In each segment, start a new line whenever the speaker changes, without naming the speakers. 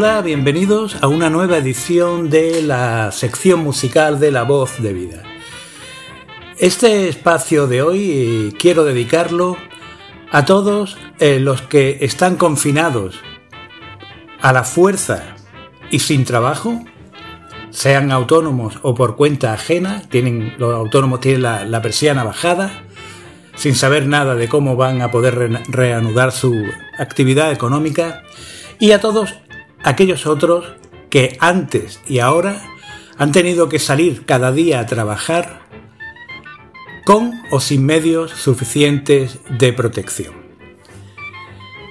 Hola, bienvenidos a una nueva edición de la sección musical de La Voz de Vida. Este espacio de hoy eh, quiero dedicarlo a todos eh, los que están confinados a la fuerza y sin trabajo, sean autónomos o por cuenta ajena, tienen, los autónomos tienen la, persiana bajada, sin saber nada de cómo van a poder reanudar su actividad económica, y a todos aquellos otros que antes y ahora han tenido que salir cada día a trabajar con o sin medios suficientes de protección.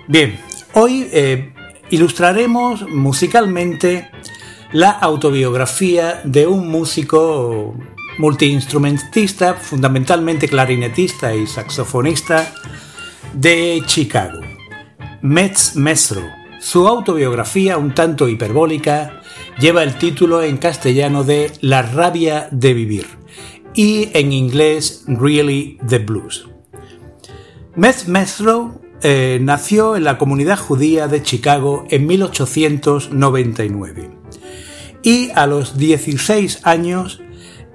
Bien, hoy eh, ilustraremos musicalmente la autobiografía de un músico multiinstrumentista, fundamentalmente clarinetista y saxofonista de Chicago, Metz Mestro, su autobiografía, un tanto hiperbólica, lleva el título en castellano de La rabia de vivir y en inglés Really the Blues. Metz Methrow eh, nació en la comunidad judía de Chicago en 1899 y a los 16 años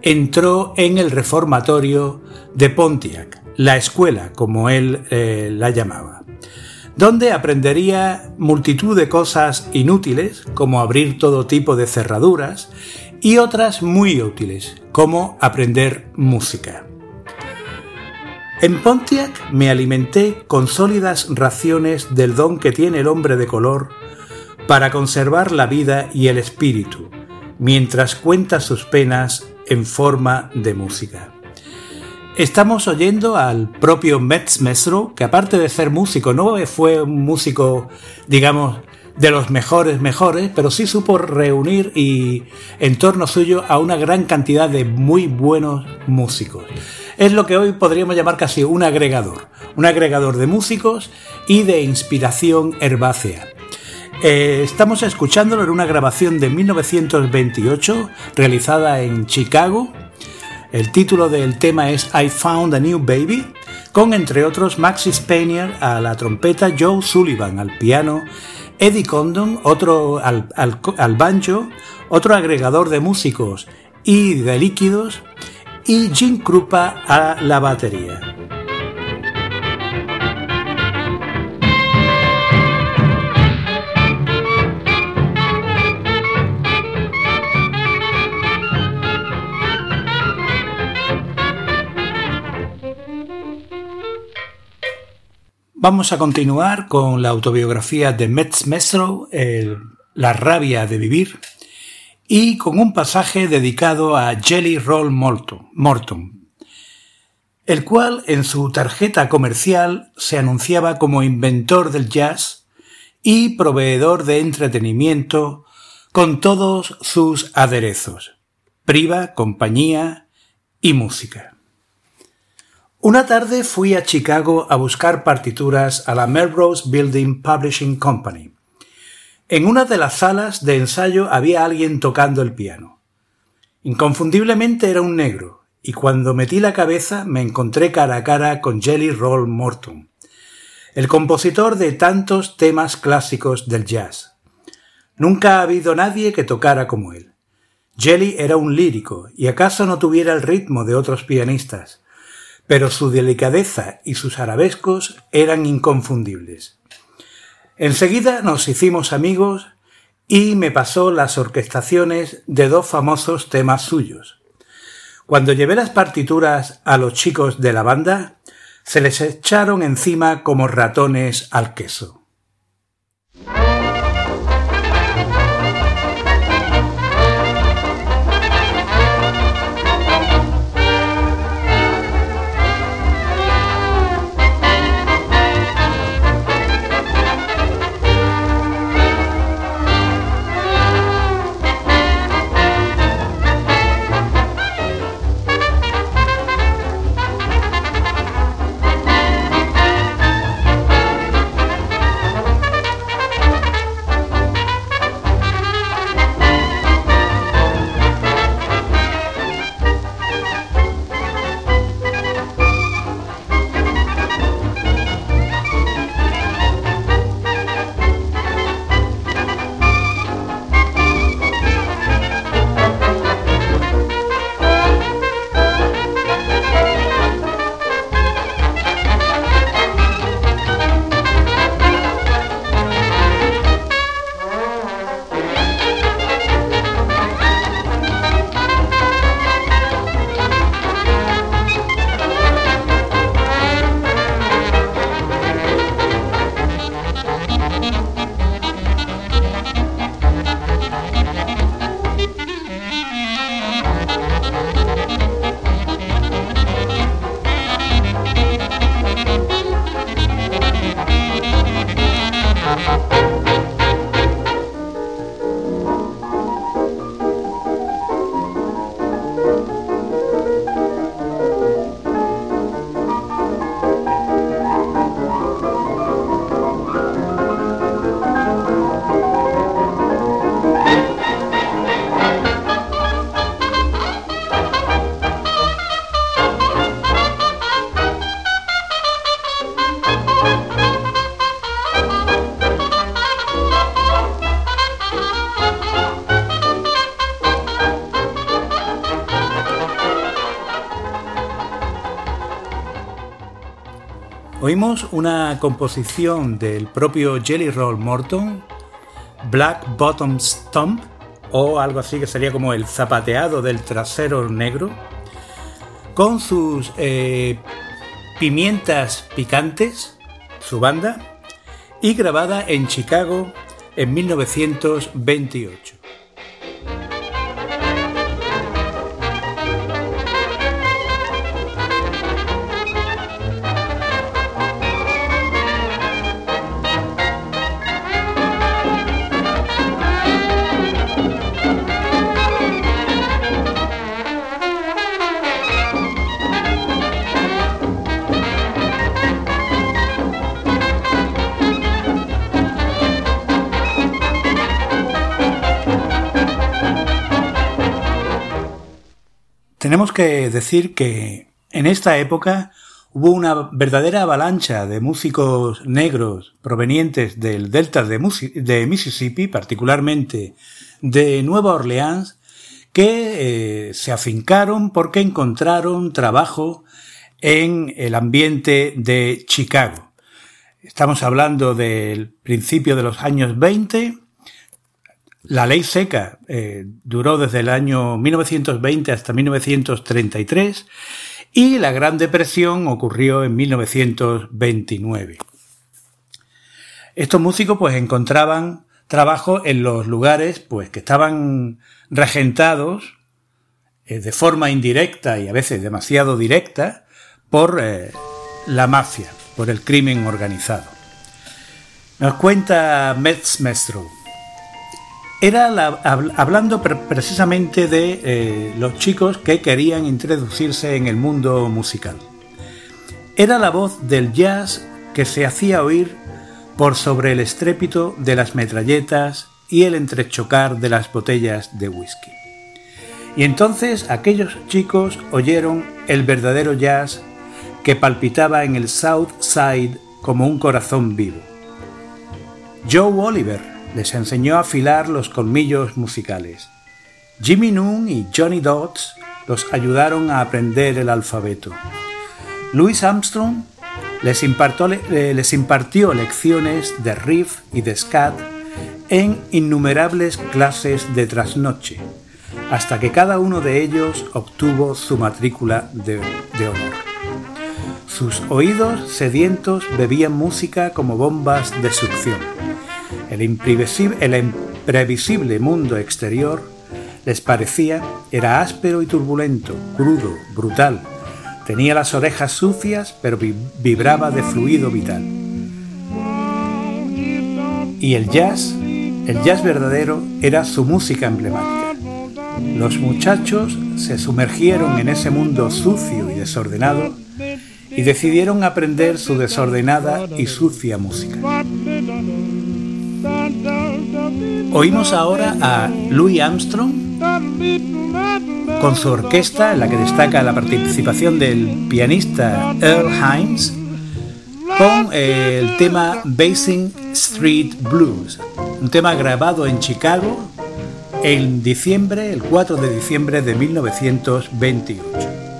entró en el reformatorio de Pontiac, la escuela como él eh, la llamaba donde aprendería multitud de cosas inútiles, como abrir todo tipo de cerraduras, y otras muy útiles, como aprender música. En Pontiac me alimenté con sólidas raciones del don que tiene el hombre de color para conservar la vida y el espíritu, mientras cuenta sus penas en forma de música. Estamos oyendo al propio Metz Mesro, que aparte de ser músico, no fue un músico, digamos, de los mejores mejores, pero sí supo reunir y en torno suyo a una gran cantidad de muy buenos músicos. Es lo que hoy podríamos llamar casi un agregador, un agregador de músicos y de inspiración herbácea. Eh, estamos escuchándolo en una grabación de 1928 realizada en Chicago el título del tema es I Found a New Baby, con entre otros Maxi Spanier a la trompeta, Joe Sullivan al piano, Eddie Condon otro al, al banjo, otro agregador de músicos y de líquidos, y Jim Krupa a la batería. Vamos a continuar con la autobiografía de Metz Mestro, La rabia de vivir, y con un pasaje dedicado a Jelly Roll Morton, el cual en su tarjeta comercial se anunciaba como inventor del jazz y proveedor de entretenimiento con todos sus aderezos, priva, compañía y música. Una tarde fui a Chicago a buscar partituras a la Melrose Building Publishing Company. En una de las salas de ensayo había alguien tocando el piano. Inconfundiblemente era un negro, y cuando metí la cabeza me encontré cara a cara con Jelly Roll Morton, el compositor de tantos temas clásicos del jazz. Nunca ha habido nadie que tocara como él. Jelly era un lírico, y acaso no tuviera el ritmo de otros pianistas, pero su delicadeza y sus arabescos eran inconfundibles. Enseguida nos hicimos amigos y me pasó las orquestaciones de dos famosos temas suyos. Cuando llevé las partituras a los chicos de la banda, se les echaron encima como ratones al queso. Oímos una composición del propio Jelly Roll Morton, Black Bottom Stomp, o algo así que sería como el zapateado del trasero negro, con sus eh, pimientas picantes, su banda, y grabada en Chicago en 1928. Tenemos que decir que en esta época hubo una verdadera avalancha de músicos negros provenientes del delta de, Mississippi, particularmente de Nueva Orleans, que eh, se afincaron porque encontraron trabajo en el ambiente de Chicago. Estamos hablando del principio de los años 20 la ley seca eh, duró desde el año 1920 hasta 1933 y la Gran Depresión ocurrió en 1929. Estos músicos pues encontraban trabajo en los lugares pues que estaban regentados eh, de forma indirecta y a veces demasiado directa por eh, la mafia, por el crimen organizado. Nos cuenta Metz Era hablando precisamente de eh, los chicos que querían introducirse en el mundo musical. Era la voz del jazz que se hacía oír por sobre el estrépito de las metralletas y el entrechocar de las botellas de whisky. Y entonces aquellos chicos oyeron el verdadero jazz que palpitaba en el South Side como un corazón vivo. Joe Oliver, les enseñó a afilar los colmillos musicales. Jimmy Noon y Johnny Dodds los ayudaron a aprender el alfabeto. Louis Armstrong les, eh, les impartió lecciones de riff y de scat en innumerables clases de trasnoche, hasta que cada uno de ellos obtuvo su matrícula de, de honor. Sus oídos sedientos bebían música como bombas de succión el imprevisible, mundo exterior les parecía era áspero y turbulento, crudo, brutal. Tenía las orejas sucias, pero vibraba de fluido vital. Y el jazz, el jazz verdadero, era su música emblemática. Los muchachos se sumergieron en ese mundo sucio y desordenado y decidieron aprender su desordenada y sucia música. Oímos ahora a Louis Armstrong con su orquesta, en la que destaca la participación del pianista Earl Hines, con el tema Basing Street Blues, un tema grabado en Chicago en diciembre, el 4 de diciembre de 1928.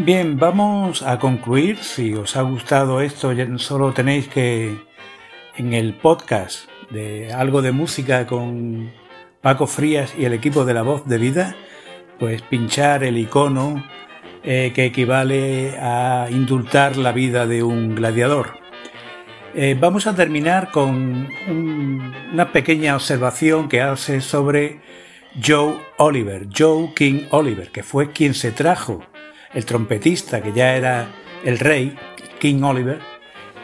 Bien, vamos a concluir. Si os ha gustado esto, solo tenéis que en el podcast de algo de música con Paco Frías y el equipo de la voz de vida, pues pinchar el icono eh, que equivale a indultar la vida de un gladiador. Eh, vamos a terminar con una pequeña observación que hace sobre Joe Oliver, Joe King Oliver, que fue quien se trajo el trompetista que ya era el rey, King Oliver,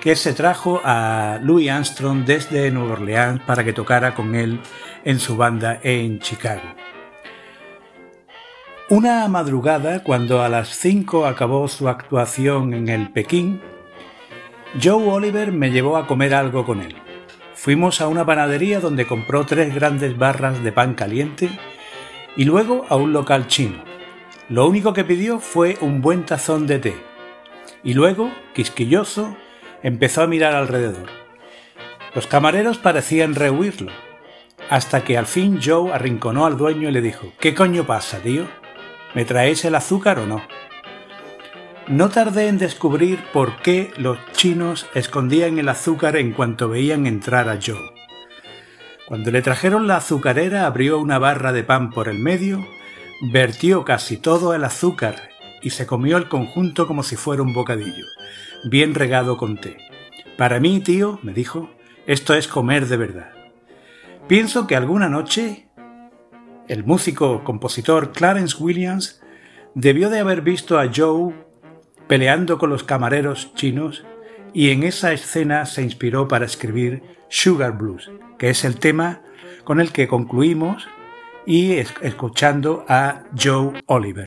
que se trajo a Louis Armstrong desde Nueva Orleans para que tocara con él en su banda en Chicago. Una madrugada, cuando a las 5 acabó su actuación en el Pekín, Joe Oliver me llevó a comer algo con él. Fuimos a una panadería donde compró tres grandes barras de pan caliente y luego a un local chino. Lo único que pidió fue un buen tazón de té. Y luego, quisquilloso, empezó a mirar alrededor. Los camareros parecían rehuirlo, hasta que al fin Joe arrinconó al dueño y le dijo ¿Qué coño pasa, tío? ¿Me traéis el azúcar o no? No tardé en descubrir por qué los chinos escondían el azúcar en cuanto veían entrar a Joe. Cuando le trajeron la azucarera abrió una barra de pan por el medio, vertió casi todo el azúcar y se comió el conjunto como si fuera un bocadillo, bien regado con té. Para mí, tío, me dijo, esto es comer de verdad. Pienso que alguna noche el músico compositor Clarence Williams debió de haber visto a Joe peleando con los camareros chinos y en esa escena se inspiró para escribir Sugar Blues, que es el tema con el que concluimos y escuchando a Joe Oliver.